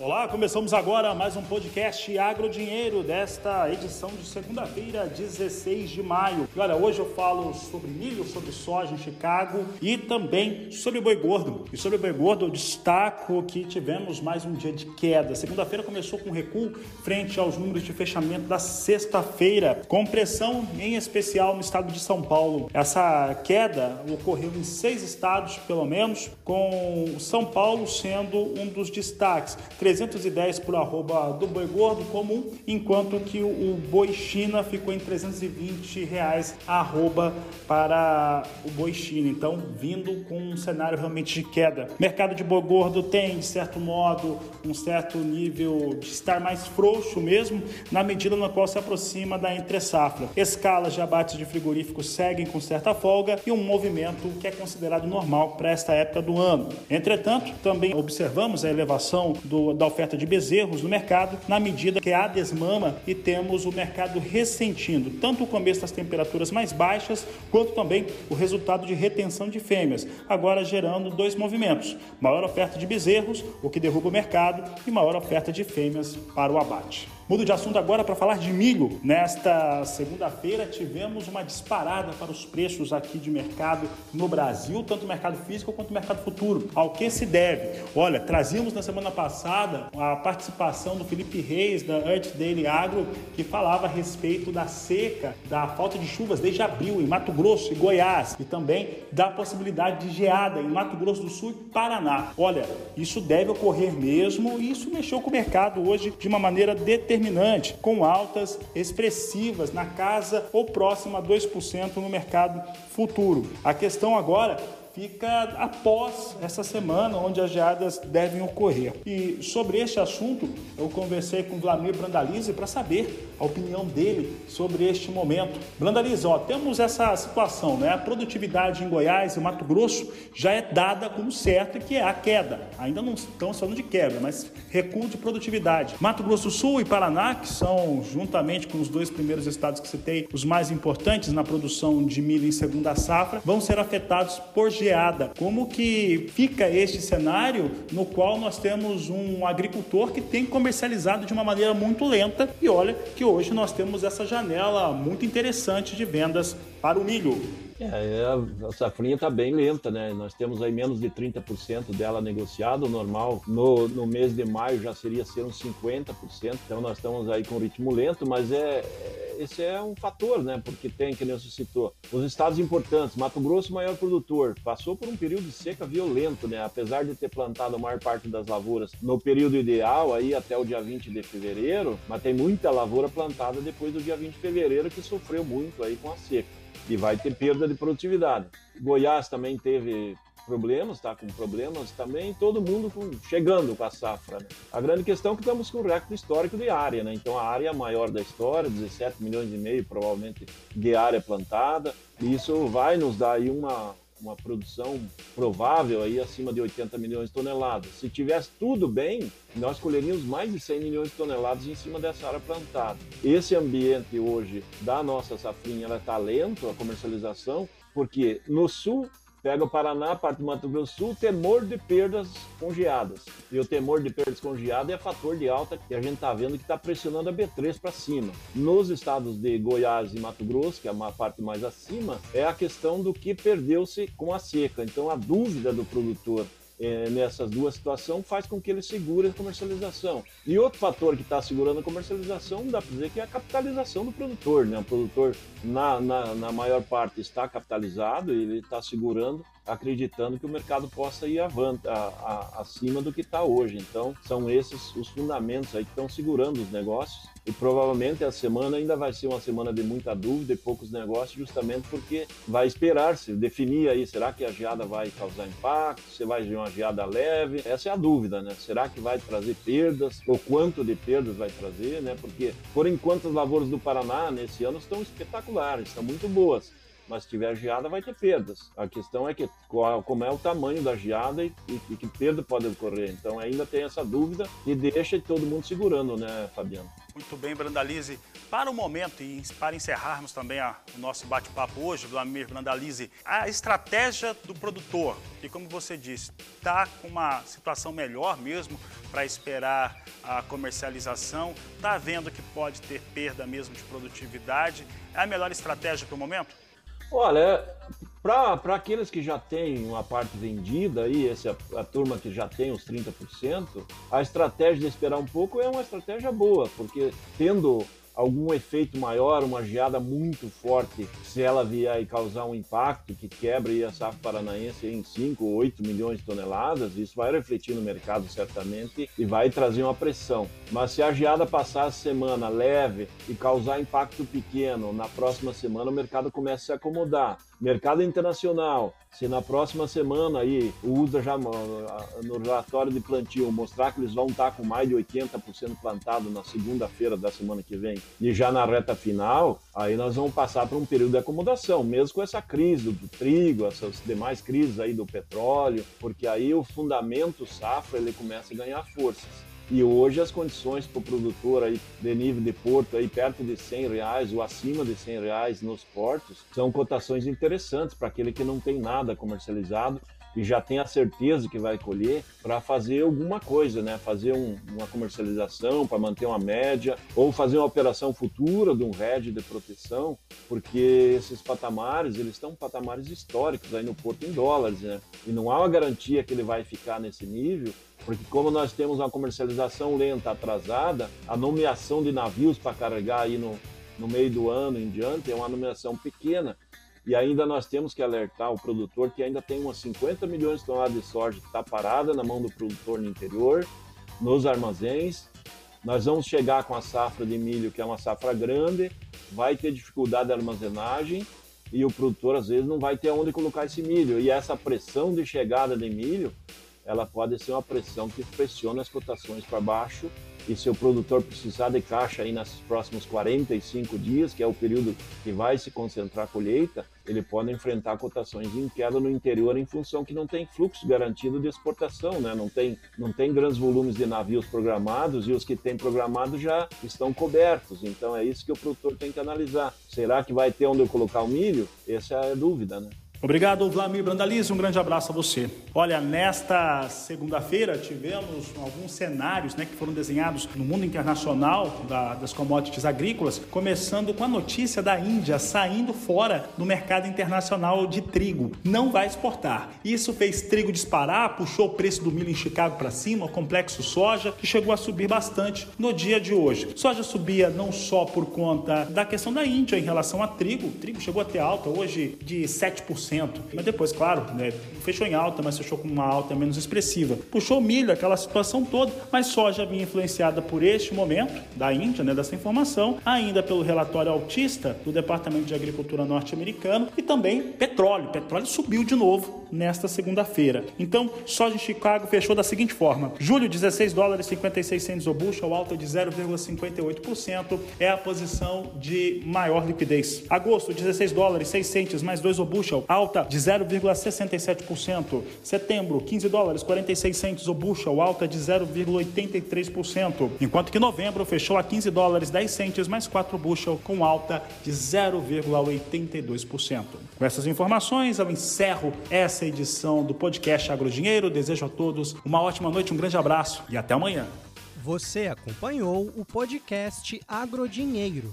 Olá, começamos agora mais um podcast Agro Dinheiro desta edição de segunda-feira, 16 de maio. E olha, hoje eu falo sobre milho, sobre soja em Chicago e também sobre boi gordo. E sobre boi gordo eu destaco que tivemos mais um dia de queda. Segunda-feira começou com recuo frente aos números de fechamento da sexta-feira, com pressão em especial no estado de São Paulo. Essa queda ocorreu em seis estados, pelo menos, com São Paulo sendo um dos destaques. 310 por arroba do boi gordo comum, enquanto que o, boi China ficou em 320 reais arroba para o boi China. Então, vindo com um cenário realmente de queda. Mercado de boi gordo tem, de certo modo, um certo nível de estar mais frouxo mesmo, na medida na qual se aproxima da entre safra. Escalas de abates de frigoríficos seguem com certa folga e um movimento que é considerado normal para esta época do ano. Entretanto, também observamos a elevação do, da oferta de bezerros no mercado, na medida que há desmama e temos o mercado ressentindo tanto o começo das temperaturas mais baixas, quanto também o resultado de retenção de fêmeas, agora gerando dois movimentos: maior oferta de bezerros, o que derruba o mercado, e maior oferta de fêmeas para o abate. Mudo de assunto agora para falar de milho. Nesta segunda-feira tivemos uma disparada para os preços aqui de mercado no Brasil, tanto mercado físico quanto mercado futuro. Ao que se deve? Olha, trazíamos na semana passada a participação do Felipe Reis da Earth Daily Agro, que falava a respeito da seca, da falta de chuvas desde abril em Mato Grosso e Goiás e também da possibilidade de geada em Mato Grosso do Sul e Paraná. Olha, isso deve ocorrer mesmo e isso mexeu com o mercado hoje de uma maneira determinada determinante, com altas expressivas na casa ou próxima a 2% no mercado futuro. A questão agora fica após essa semana onde as geadas devem ocorrer. E sobre este assunto, eu conversei com Vladimir Brandalize para saber a opinião dele sobre este momento. Brandalize, ó, temos essa situação, né? A produtividade em Goiás e Mato Grosso já é dada como certo que é a queda. Ainda não estamos falando de quebra, mas recuo de produtividade. Mato Grosso do Sul e Paraná, que são juntamente com os dois primeiros estados que citei, os mais importantes na produção de milho em segunda safra, vão ser afetados por geada. Como que fica este cenário no qual nós temos um agricultor que tem comercializado de uma maneira muito lenta e olha que hoje nós temos essa janela muito interessante de vendas para o milho. É, a safrinha está bem lenta, né? Nós temos aí menos de 30% dela negociado, normal. No, no mês de maio já seria ser uns 50%, então nós estamos aí com ritmo lento, mas é, é, esse é um fator, né? Porque tem, que nem você citou, os estados importantes, Mato Grosso, maior produtor, passou por um período de seca violento, né? Apesar de ter plantado a maior parte das lavouras no período ideal, aí até o dia 20 de fevereiro, mas tem muita lavoura plantada depois do dia 20 de fevereiro que sofreu muito aí com a seca e vai ter perda de produtividade. Goiás também teve problemas, está com problemas também, todo mundo com, chegando com a safra. Né? A grande questão é que estamos com o recorde histórico de área, né? então a área maior da história, 17 milhões e meio provavelmente de área plantada, e isso vai nos dar aí uma, uma produção provável aí acima de 80 milhões de toneladas. Se tivesse tudo bem, nós colheríamos mais de 100 milhões de toneladas em cima dessa área plantada. Esse ambiente hoje da nossa safrinha está lento a comercialização, porque no sul Pega o Paraná, parte do Mato Grosso do Sul, temor de perdas congeadas. E o temor de perdas congeadas é fator de alta que a gente está vendo que está pressionando a B3 para cima. Nos estados de Goiás e Mato Grosso, que é uma parte mais acima, é a questão do que perdeu-se com a seca. Então a dúvida do produtor é, nessas duas situações faz com que ele segure a comercialização. E outro fator que está segurando a comercialização, dá para dizer que é a capitalização do produtor. Né? O produtor, na, na, na maior parte, está capitalizado ele está segurando, acreditando que o mercado possa ir avante, a, a, acima do que está hoje. Então, são esses os fundamentos aí que estão segurando os negócios e provavelmente a semana ainda vai ser uma semana de muita dúvida e poucos negócios, justamente porque vai esperar-se definir aí, será que a geada vai causar impacto, se vai ser uma geada leve, essa é a dúvida, né? Será que vai trazer perdas, ou quanto de perdas vai trazer, né? Porque, por enquanto, as lavouras do Paraná nesse ano estão espetaculares, estão muito boas. Mas se tiver geada vai ter perdas. A questão é que qual, como é o tamanho da geada e, e, e, que perda pode ocorrer. Então ainda tem essa dúvida e deixa todo mundo segurando, né, Fabiano? Muito bem, Brandalize. Para o momento e para encerrarmos também a, o nosso bate-papo hoje, Vladimir Brandalize, a estratégia do produtor, que como você disse, está com uma situação melhor mesmo para esperar a comercialização, está vendo que pode ter perda mesmo de produtividade, é a melhor estratégia para o momento? Olha, para aqueles que já têm uma parte vendida, aí, essa, a turma que já tem os 30%, a estratégia de esperar um pouco é uma estratégia boa, porque tendo algum efeito maior, uma geada muito forte, se ela vier e causar um impacto que quebre a safra paranaense em 5 ou 8 milhões de toneladas, isso vai refletir no mercado certamente e vai trazer uma pressão. Mas se a geada passar a semana leve e causar impacto pequeno, na próxima semana o mercado começa a se acomodar. Mercado internacional, se na próxima semana aí o USDA já no relatório de plantio mostrar que eles vão estar com mais de 80% plantado na segunda-feira da semana que vem e já na reta final, aí nós vamos passar por um período de acomodação, mesmo com essa crise do trigo, essas demais crises aí do petróleo, porque aí o fundamento safra ele começa a ganhar forças. E hoje as condições para o produtor aí de nível de porto aí perto de 100 reais ou acima de 100 reais nos portos são cotações interessantes para aquele que não tem nada comercializado e já tem a certeza que vai colher para fazer alguma coisa, né? Fazer um, uma comercialização para manter uma média ou fazer uma operação futura de um hedge de proteção, porque esses patamares, eles estão patamares históricos aí no porto em dólares, né? E não há uma garantia que ele vai ficar nesse nível, porque como nós temos uma comercialização lenta, atrasada, a nomeação de navios para carregar aí no, no meio do ano em diante é uma nomeação pequena. E ainda nós temos que alertar o produtor que ainda tem umas 50 milhões de toneladas de soja que está parada na mão do produtor no interior, nos armazéns. Nós vamos chegar com a safra de milho, que é uma safra grande, vai ter dificuldade de armazenagem e o produtor às vezes não vai ter onde colocar esse milho. E essa pressão de chegada de milho, ela pode ser uma pressão que pressiona as cotações para baixo e se o produtor precisar de caixa aí nos próximos 45 dias, que é o período que vai se concentrar a colheita, ele pode enfrentar cotações em queda no interior em função que não tem fluxo garantido de exportação, né? não, tem, não tem grandes volumes de navios programados e os que têm programado já estão cobertos. Então é isso que o produtor tem que analisar. Será que vai ter onde eu colocar o milho? Essa é a dúvida, né? Obrigado, Vlamir Brandalize. Um grande abraço a você. Olha, nesta segunda-feira tivemos alguns cenários né, que foram desenhados no mundo internacional da, das commodities agrícolas, começando com a notícia da Índia saindo fora do mercado internacional de trigo. Não vai exportar. Isso fez trigo disparar, puxou o preço do milho em Chicago para cima, o complexo soja, que chegou a subir bastante no dia de hoje. Soja subia não só por conta da questão da Índia em relação a trigo, o trigo chegou a ter alta hoje de 7%. Mas depois, claro, né, fechou em alta, mas fechou com uma alta menos expressiva. Puxou milho, aquela situação toda, mas soja vinha influenciada por este momento da Índia, né, dessa informação, ainda pelo relatório altista do Departamento de Agricultura norte-americano e também petróleo. Petróleo subiu de novo nesta segunda-feira. Então, soja em Chicago fechou da seguinte forma: julho 16 dólares 56 centos o bushel, alta de 0,58%, é a posição de maior liquidez. Agosto 16 dólares 6 centos mais 2 o bushel, alta alta de 0,67%. Setembro, 15 dólares 46 centos o bushel, alta de 0,83%. Enquanto que novembro fechou a 15 dólares 10 centos mais 4 bushel, com alta de 0,82%. Com essas informações, eu encerro essa edição do podcast Agrodinheiro. Desejo a todos uma ótima noite, um grande abraço e até amanhã. Você acompanhou o podcast Agrodinheiro.